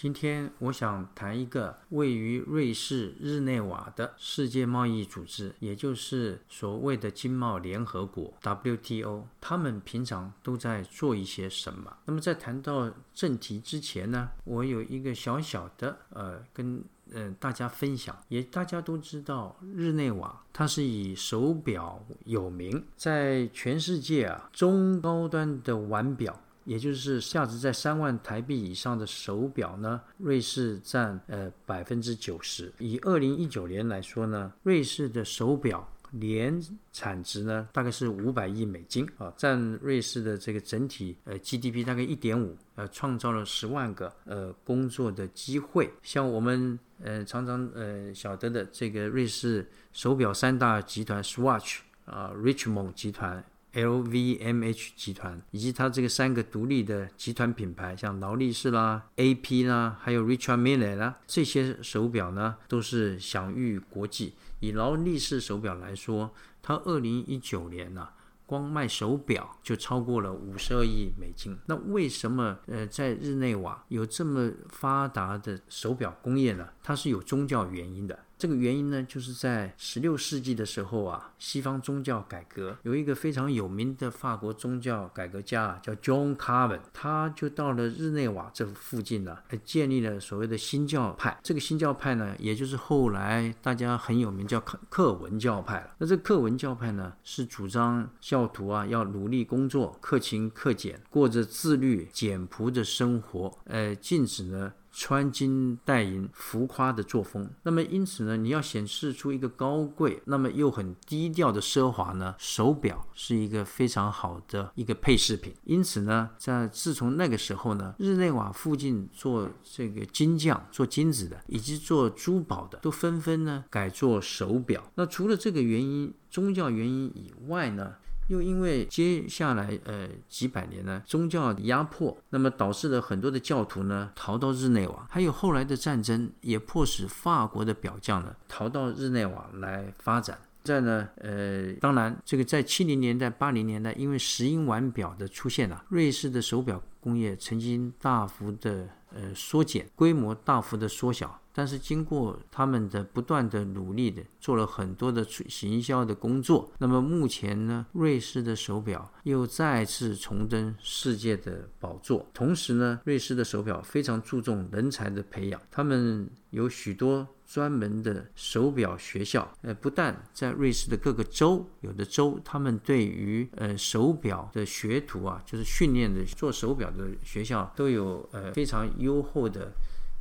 今天我想谈一个位于瑞士日内瓦的世界贸易组织，也就是所谓的经贸联合国 （WTO）。他们平常都在做一些什么？那么在谈到正题之前呢，我有一个小小的呃，跟呃大家分享。也大家都知道，日内瓦它是以手表有名，在全世界啊中高端的腕表。也就是价值在三万台币以上的手表呢，瑞士占呃百分之九十。以二零一九年来说呢，瑞士的手表年产值呢大概是五百亿美金啊，占瑞士的这个整体呃 GDP 大概一点五，呃创造了十万个呃工作的机会。像我们呃常常呃晓得的这个瑞士手表三大集团 Swatch 啊 Richmond 集团。LVMH 集团以及它这个三个独立的集团品牌，像劳力士啦、AP 啦，还有 Richard Mille 啦，这些手表呢都是享誉国际。以劳力士手表来说，它二零一九年呢，光卖手表就超过了五十二亿美金。那为什么呃在日内瓦有这么发达的手表工业呢？它是有宗教原因的。这个原因呢，就是在十六世纪的时候啊，西方宗教改革有一个非常有名的法国宗教改革家叫 John Calvin，他就到了日内瓦这附近呢，建立了所谓的新教派。这个新教派呢，也就是后来大家很有名叫克克文教派了。那这克文教派呢，是主张教徒啊要努力工作、克勤克俭，过着自律简朴的生活，呃，禁止呢。穿金戴银、浮夸的作风，那么因此呢，你要显示出一个高贵，那么又很低调的奢华呢，手表是一个非常好的一个配饰品。因此呢，在自从那个时候呢，日内瓦附近做这个金匠、做金子的，以及做珠宝的，都纷纷呢改做手表。那除了这个原因，宗教原因以外呢？又因为接下来呃几百年呢宗教压迫，那么导致了很多的教徒呢逃到日内瓦，还有后来的战争也迫使法国的表匠呢逃到日内瓦来发展。在呢呃当然这个在七零年代八零年代，因为石英腕表的出现啊，瑞士的手表工业曾经大幅的呃缩减，规模大幅的缩小。但是经过他们的不断的努力的，做了很多的行销的工作。那么目前呢，瑞士的手表又再次重登世界的宝座。同时呢，瑞士的手表非常注重人才的培养，他们有许多专门的手表学校。呃，不但在瑞士的各个州，有的州他们对于呃手表的学徒啊，就是训练的做手表的学校都有呃非常优厚的。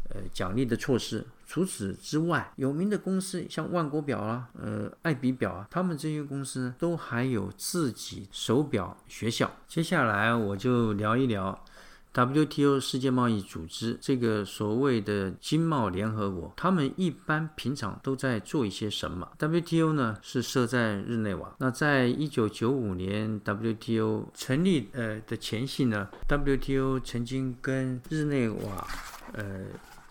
呃，奖励的措施。除此之外，有名的公司像万国表啊，呃，爱彼表啊，他们这些公司都还有自己手表学校。接下来我就聊一聊 WTO 世界贸易组织这个所谓的经贸联合国，他们一般平常都在做一些什么？WTO 呢是设在日内瓦。那在一九九五年 WTO 成立呃的前夕呢，WTO 曾经跟日内瓦呃。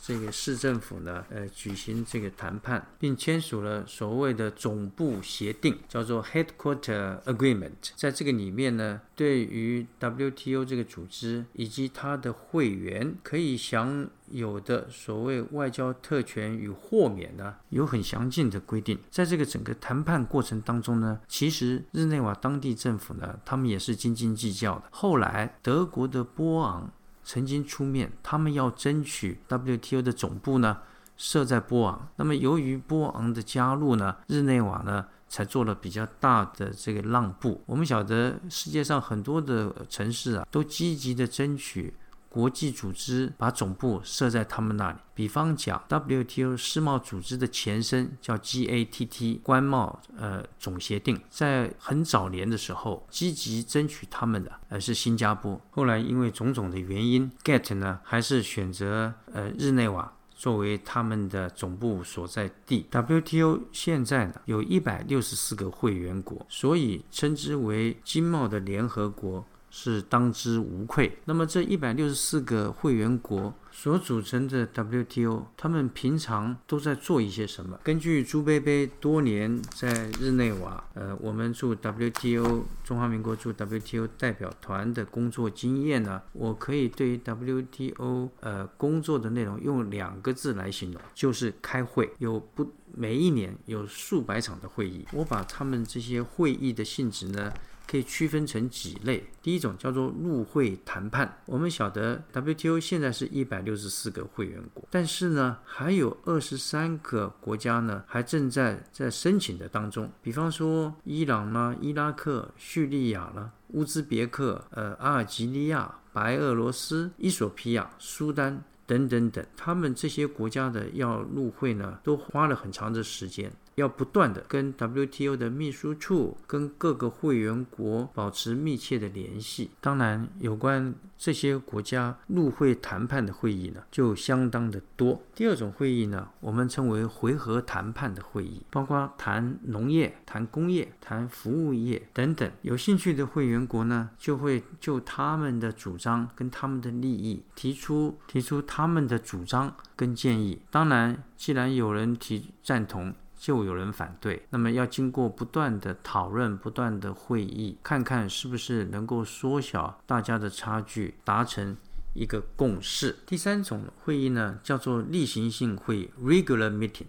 这个市政府呢，呃，举行这个谈判，并签署了所谓的总部协定，叫做 Headquarter Agreement。在这个里面呢，对于 WTO 这个组织以及它的会员可以享有的所谓外交特权与豁免呢，有很详尽的规定。在这个整个谈判过程当中呢，其实日内瓦当地政府呢，他们也是斤斤计较的。后来德国的波昂。曾经出面，他们要争取 WTO 的总部呢设在波昂。那么由于波昂的加入呢，日内瓦呢才做了比较大的这个让步。我们晓得世界上很多的城市啊，都积极的争取。国际组织把总部设在他们那里，比方讲，WTO 世贸组织的前身叫 GATT 关贸呃总协定，在很早年的时候积极争取他们的，而是新加坡。后来因为种种的原因，GATT 呢还是选择呃日内瓦作为他们的总部所在地。WTO 现在呢有一百六十四个会员国，所以称之为经贸的联合国。是当之无愧。那么这一百六十四个会员国所组成的 WTO，他们平常都在做一些什么？根据朱贝贝多年在日内瓦，呃，我们驻 WTO 中华民国驻 WTO 代表团的工作经验呢，我可以对于 WTO 呃工作的内容用两个字来形容，就是开会。有不每一年有数百场的会议，我把他们这些会议的性质呢。可以区分成几类，第一种叫做入会谈判。我们晓得 WTO 现在是一百六十四个会员国，但是呢，还有二十三个国家呢，还正在在申请的当中。比方说伊朗啦、伊拉克、叙利亚啦、乌兹别克、呃阿尔及利亚、白俄罗斯、伊索比亚、苏丹等等等，他们这些国家的要入会呢，都花了很长的时间。要不断的跟 WTO 的秘书处、跟各个会员国保持密切的联系。当然，有关这些国家入会谈判的会议呢，就相当的多。第二种会议呢，我们称为回合谈判的会议，包括谈农业、谈工业、谈服务业等等。有兴趣的会员国呢，就会就他们的主张跟他们的利益提出提出他们的主张跟建议。当然，既然有人提赞同。就有人反对，那么要经过不断的讨论、不断的会议，看看是不是能够缩小大家的差距，达成一个共识。第三种会议呢，叫做例行性会议 （regular meeting）。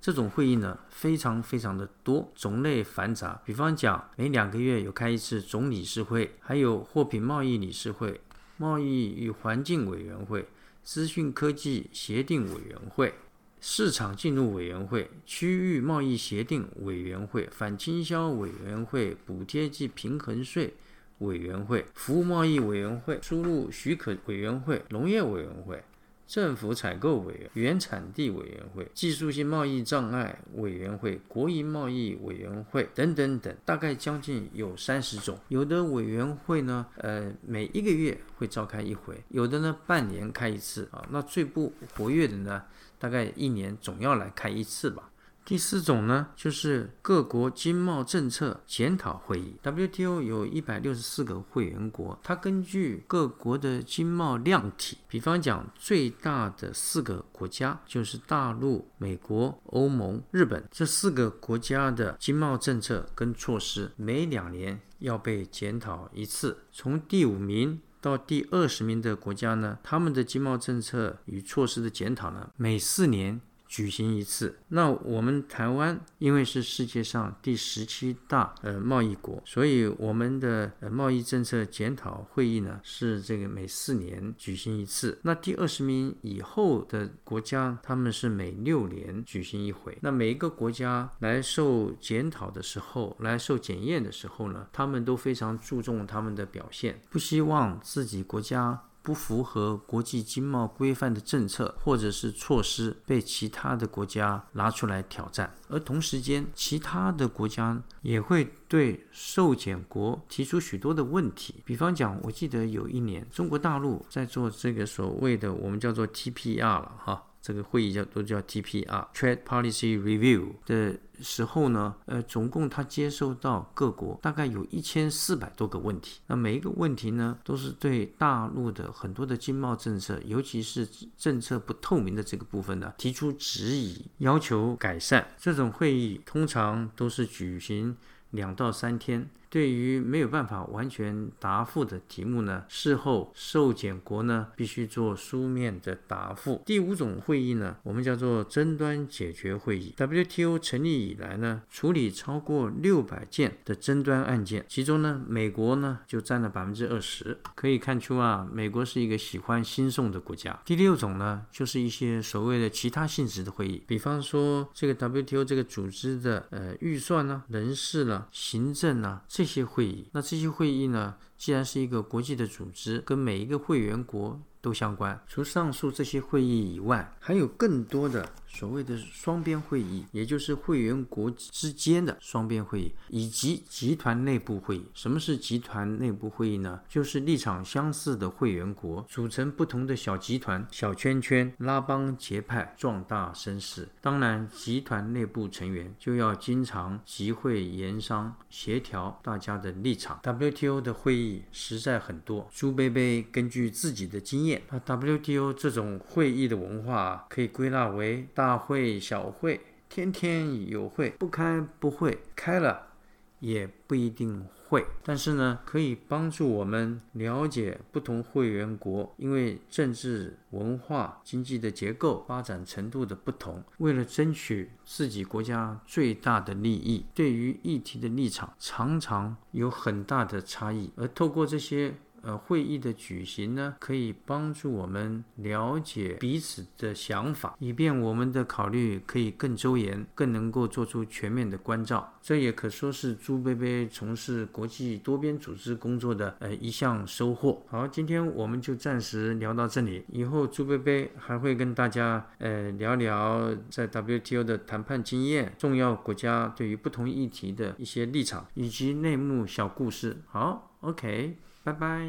这种会议呢，非常非常的多，种类繁杂。比方讲，每两个月有开一次总理事会，还有货品贸易理事会、贸易与环境委员会、资讯科技协定委员会。市场进入委员会、区域贸易协定委员会、反倾销委员会、补贴及平衡税委员会、服务贸易委员会、输入许可委员会、农业委员会。政府采购委员、原产地委员会、技术性贸易障碍委员会、国营贸易委员会等等等，大概将近有三十种。有的委员会呢，呃，每一个月会召开一回；有的呢，半年开一次啊。那最不活跃的呢，大概一年总要来开一次吧。第四种呢，就是各国经贸政策检讨会议。WTO 有一百六十四个会员国，它根据各国的经贸量体，比方讲最大的四个国家就是大陆、美国、欧盟、日本这四个国家的经贸政策跟措施，每两年要被检讨一次。从第五名到第二十名的国家呢，他们的经贸政策与措施的检讨呢，每四年。举行一次。那我们台湾因为是世界上第十七大呃贸易国，所以我们的呃贸易政策检讨会议呢是这个每四年举行一次。那第二十名以后的国家，他们是每六年举行一回。那每一个国家来受检讨的时候，来受检验的时候呢，他们都非常注重他们的表现，不希望自己国家。不符合国际经贸规范的政策或者是措施被其他的国家拿出来挑战，而同时间，其他的国家也会对受检国提出许多的问题。比方讲，我记得有一年，中国大陆在做这个所谓的我们叫做 TPR 了哈。这个会议叫都叫 TPR（Trade Policy Review） 的时候呢，呃，总共他接受到各国大概有一千四百多个问题。那每一个问题呢，都是对大陆的很多的经贸政策，尤其是政策不透明的这个部分呢，提出质疑，要求改善。这种会议通常都是举行两到三天。对于没有办法完全答复的题目呢，事后受检国呢必须做书面的答复。第五种会议呢，我们叫做争端解决会议。WTO 成立以来呢，处理超过六百件的争端案件，其中呢，美国呢就占了百分之二十。可以看出啊，美国是一个喜欢新送的国家。第六种呢，就是一些所谓的其他性质的会议，比方说这个 WTO 这个组织的呃预算呢、人事呢、行政呢。这些会议，那这些会议呢，既然是一个国际的组织，跟每一个会员国。都相关。除上述这些会议以外，还有更多的所谓的双边会议，也就是会员国之间的双边会议，以及集团内部会议。什么是集团内部会议呢？就是立场相似的会员国组成不同的小集团、小圈圈，拉帮结派，壮大声势。当然，集团内部成员就要经常集会研商，协调大家的立场。WTO 的会议实在很多。朱贝贝根据自己的经验。把 WTO 这种会议的文化可以归纳为大会、小会，天天有会，不开不会，开了也不一定会。但是呢，可以帮助我们了解不同会员国，因为政治、文化、经济的结构、发展程度的不同，为了争取自己国家最大的利益，对于议题的立场常常有很大的差异。而透过这些。呃，会议的举行呢，可以帮助我们了解彼此的想法，以便我们的考虑可以更周延，更能够做出全面的关照。这也可说是朱贝贝从事国际多边组织工作的呃一项收获。好，今天我们就暂时聊到这里，以后朱贝贝还会跟大家呃聊聊在 WTO 的谈判经验，重要国家对于不同议题的一些立场，以及内幕小故事。好，OK。拜拜。